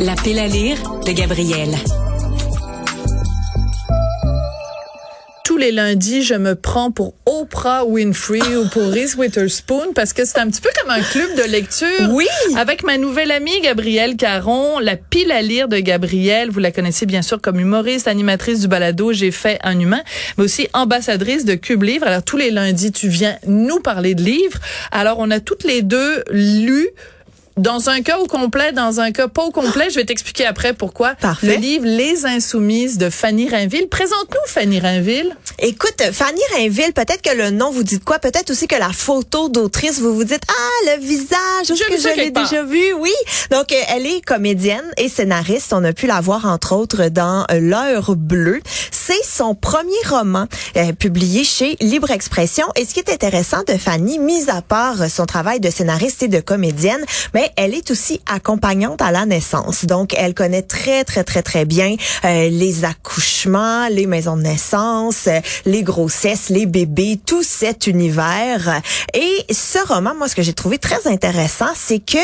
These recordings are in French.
La pile à lire de Gabriel. tous les lundis, je me prends pour Oprah Winfrey ou pour Reese Witherspoon parce que c'est un petit peu comme un club de lecture. Oui. Avec ma nouvelle amie Gabrielle Caron, la pile à lire de Gabrielle. Vous la connaissez bien sûr comme humoriste, animatrice du balado J'ai fait un humain, mais aussi ambassadrice de Cube Livre. Alors tous les lundis, tu viens nous parler de livres. Alors on a toutes les deux lu dans un cas au complet, dans un cas pas au complet, je vais t'expliquer après pourquoi. Parfait. Le livre Les Insoumises de Fanny Rainville. Présente-nous Fanny Rainville. Écoute, Fanny Rainville, peut-être que le nom vous dit quoi, peut-être aussi que la photo d'autrice, vous vous dites ah le visage, est-ce que je l'ai déjà vu? Oui. Donc euh, elle est comédienne et scénariste. On a pu la voir entre autres dans L'heure bleue. C'est son premier roman euh, publié chez Libre Expression. Et ce qui est intéressant de Fanny, mis à part son travail de scénariste et de comédienne, mais elle est aussi accompagnante à la naissance. Donc elle connaît très très très très bien euh, les accouchements, les maisons de naissance, euh, les grossesses, les bébés, tout cet univers. Et ce roman, moi, ce que j'ai trouvé très intéressant, c'est que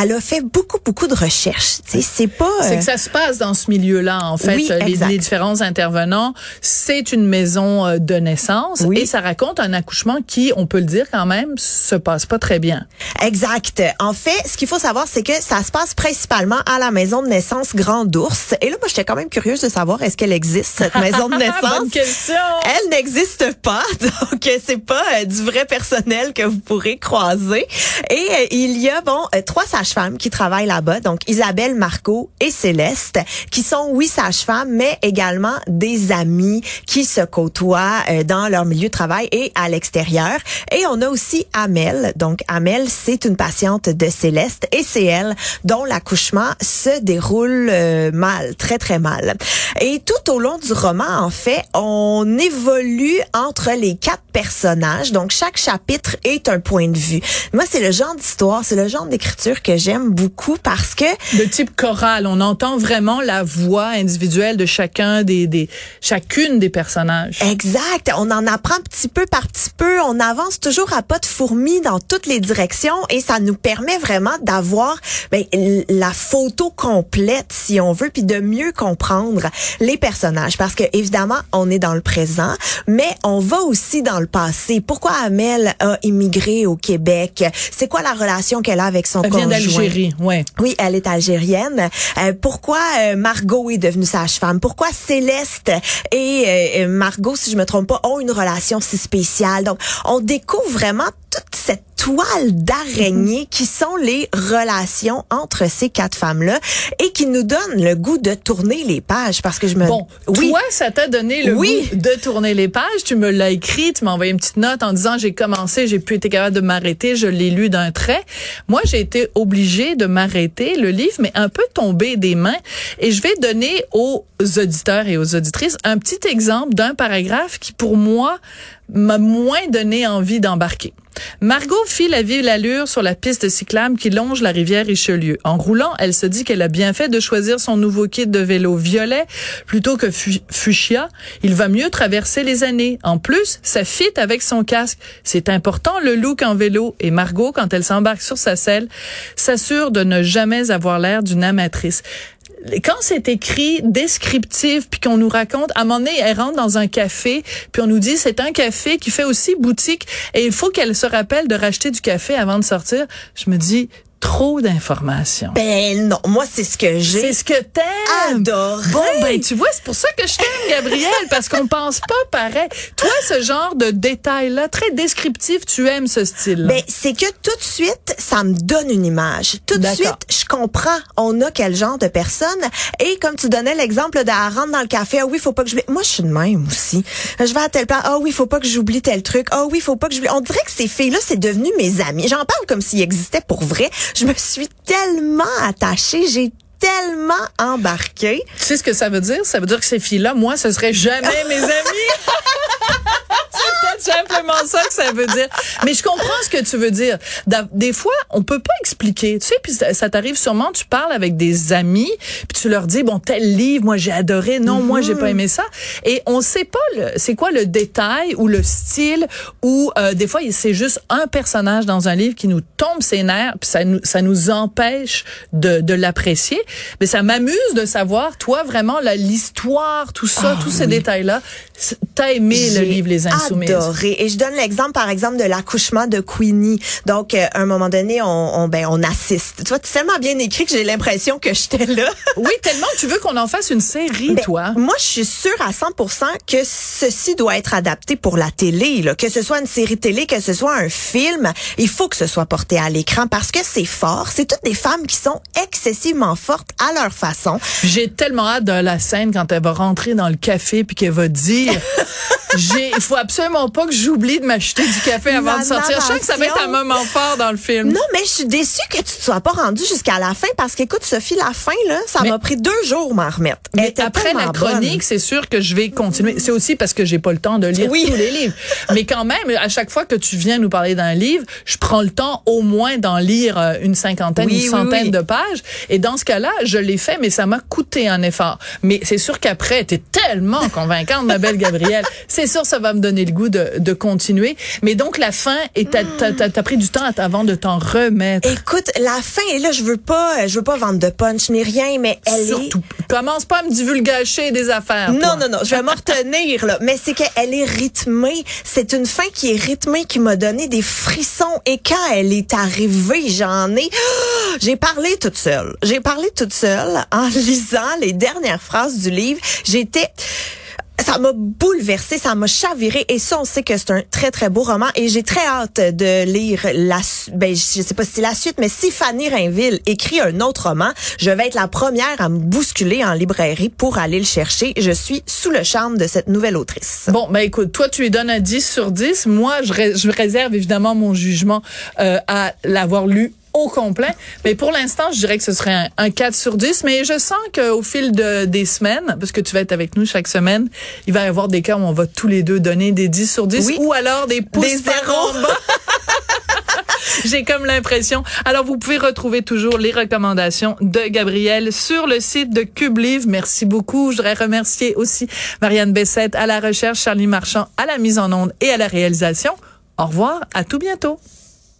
elle a fait beaucoup, beaucoup de recherches. C'est pas... C'est euh, que ça se passe dans ce milieu-là, en fait. Oui, les, exact. les différents intervenants, c'est une maison euh, de naissance Oui. et ça raconte un accouchement qui, on peut le dire quand même, se passe pas très bien. Exact. En fait, ce qu'il faut savoir, c'est que ça se passe principalement à la maison de naissance Grand Ours. Et là, moi, j'étais quand même curieuse de savoir est-ce qu'elle existe, cette maison de naissance? Elle n'existe pas, donc c'est pas euh, du vrai personnel que vous pourrez croiser. Et euh, il y a bon euh, trois sages-femmes qui travaillent là-bas, donc Isabelle, Marco et Céleste, qui sont oui sages-femmes, mais également des amis qui se côtoient euh, dans leur milieu de travail et à l'extérieur. Et on a aussi Amel. Donc Amel, c'est une patiente de Céleste et c'est elle dont l'accouchement se déroule euh, mal, très très mal. Et tout au long du roman, en fait, on évolue entre les quatre personnages. Donc chaque chapitre est un point de vue. Moi, c'est le genre d'histoire, c'est le genre d'écriture que j'aime beaucoup parce que De type choral, on entend vraiment la voix individuelle de chacun des, des chacune des personnages. Exact. On en apprend petit peu par petit peu. On avance toujours à pas de fourmi dans toutes les directions et ça nous permet vraiment d'avoir ben, la photo complète, si on veut, puis de mieux comprendre les personnages. Parce que évidemment, on est dans le présent, mais on va aussi dans le passé. Pourquoi Amel a immigré au Québec? C'est quoi la relation qu'elle a avec son Elle vient conjoint? d'Algérie, ouais. oui, elle est algérienne. Euh, pourquoi euh, Margot est devenue sage-femme? Pourquoi Céleste et euh, Margot, si je me trompe pas, ont une relation si spéciale? Donc, on découvre vraiment toute cette toile d'araignée qui sont les relations entre ces quatre femmes-là et qui nous donnent le goût de tourner les pages parce que je me... Bon, oui. toi, ça t'a donné le Oui. goût de tourner les pages. Tu me l'as écrit, tu m'as envoyé une petite note en disant j'ai commencé, j'ai plus été capable de m'arrêter, je l'ai lu d'un trait. Moi, j'ai été obligée de m'arrêter. Le livre m'est un peu tombé des mains et je vais donner aux auditeurs et aux auditrices un petit exemple d'un paragraphe qui, pour moi, m'a moins donné envie d'embarquer. Margot fit la vive allure sur la piste cyclable qui longe la rivière Richelieu. En roulant, elle se dit qu'elle a bien fait de choisir son nouveau kit de vélo violet plutôt que fu- fuchsia. Il va mieux traverser les années. En plus, ça fit avec son casque. C'est important le look en vélo et Margot, quand elle s'embarque sur sa selle, s'assure de ne jamais avoir l'air d'une amatrice quand c'est écrit descriptif puis qu'on nous raconte à un moment donné elle rentre dans un café puis on nous dit c'est un café qui fait aussi boutique et il faut qu'elle se rappelle de racheter du café avant de sortir. Je me dis trop d'informations Ben non, moi, c'est ce que j'ai c'est ce que t'aimes adoré. Bon, ben, tu vois, c'est pour ça que je t'aime, Gabrielle, parce qu'on pense pas pareil. Toi, ce genre de détails-là, très descriptif, tu aimes ce style Ben, c'est que tout de suite, ça me donne une image. Tout de suite, je comprends on a quel genre de personne. Et comme tu donnais l'exemple de elle rentre dans le café, ah oui, faut pas que j'oublie. Moi, je suis de même aussi. Je vais à tel plan, ah oui, faut pas que j'oublie tel truc. Ah oui, faut pas que j'oublie. On dirait que ces filles-là, c'est devenu mes amis. J'en parle comme s'ils existaient pour vrai. Je me suis tellement attachée. J'ai tellement embarqué. Tu sais ce que ça veut dire? Ça veut dire que ces filles-là, moi, ce serait jamais mes amies. C'est simplement ça que ça veut dire. Mais je comprends ce que tu veux dire. Des fois, on peut pas expliquer. Tu sais, puis ça, t'arrive sûrement, tu parles avec des amis, puis tu leur dis, bon, tel livre, moi, j'ai adoré. Non, moi, j'ai pas aimé ça. Et on sait pas le, c'est quoi le détail ou le style ou euh, des fois, c'est juste un personnage dans un livre qui nous tombe ses nerfs, puis ça nous, ça nous empêche de, de l'apprécier. Mais ça m'amuse de savoir, toi, vraiment, la l'histoire, tout ça, Ah tous ces oui. détails-là. T'as aimé le livre Les Insoumises. Adoré. Et je donne l'exemple, par exemple, de l'accouchement de Queenie. Donc, euh, à un moment donné, on, on, ben, on assiste. Tu vois, c'est tellement bien écrit que j'ai l'impression que j'étais là. Oui, tellement tu veux qu'on en fasse une série, Ben, toi. Moi, je suis sûre à 100% que ceci doit être adapté pour la télé, là. que ce soit une série télé, que ce soit un film. Il faut que ce soit porté à l'écran parce que c'est fort. C'est toutes des femmes qui sont excessivement fortes à leur façon. J'ai tellement hâte de la scène quand elle va rentrer dans le café puis qu'elle va dire il faut absolument pas que j'oublie de m'acheter du café avant La de sortir. Je sens que ça va être un moment fort dans le film. Non, mais je suis déçue que tu te sois pas rendue jusqu'à la fin parce qu'écoute, Sophie, la fin, là, ça m'a pris deux jours m'en remettre. Elle Mais était après la chronique, c'est sûr que je vais continuer. C'est aussi parce que j'ai pas le temps de lire Oui. tous les livres. Mais quand même, à chaque fois que tu viens nous parler d'un livre, je prends le temps au moins d'en lire euh, une cinquantaine, Oui, une centaine oui. de pages. Et dans ce cas-là, je l'ai fait, mais ça m'a coûté un effort. Mais c'est sûr qu'après, t'es tellement convaincante, ma belle Gabrielle. C'est sûr, ça va me donner le goût de, de continuer. Mais donc, la fin, et t'as, t'as, t'as- pris du temps avant de t'en remettre. Écoute, la fin, et là, je veux pas, je veux pas vendre de punch ni rien, mais elle Surtout, commence pas à me divulgacher des affaires. est... toi. Non, non, non, je vais m'en retenir, là. Mais c'est qu'elle est rythmée. C'est une fin qui est rythmée, qui m'a donné des frissons. Et quand elle est arrivée, j'en ai... J'ai parlé toute seule. J'ai parlé toute seule en lisant les dernières phrases du livre. J'étais... Ça m'a bouleversée, ça m'a chaviré et ça on sait que c'est un très très beau roman et j'ai très hâte de lire la ben je sais pas si c'est la suite mais si Fanny Rainville écrit un autre roman, je vais être la première à me bousculer en librairie pour aller le chercher. Je suis sous le charme de cette nouvelle autrice. Bon, ben écoute, toi tu lui donnes un 10 sur 10. Moi, je, ré- je réserve évidemment mon jugement euh, à l'avoir lu au complet. Mais pour l'instant, je dirais que ce serait un, un 4 sur 10. Mais je sens qu'au fil de, des semaines, parce que tu vas être avec nous chaque semaine, il va y avoir des cas où on va tous les deux donner des 10 sur 10 Oui. ou alors des pouces Des zéros. J'ai comme l'impression. Alors, vous pouvez retrouver toujours les recommandations de Gabriel sur le site de Cube Livre. Merci beaucoup. Je voudrais remercier aussi Marianne Bessette à la recherche, Charlie Marchand à la mise en onde et à la réalisation. Au revoir. À tout bientôt.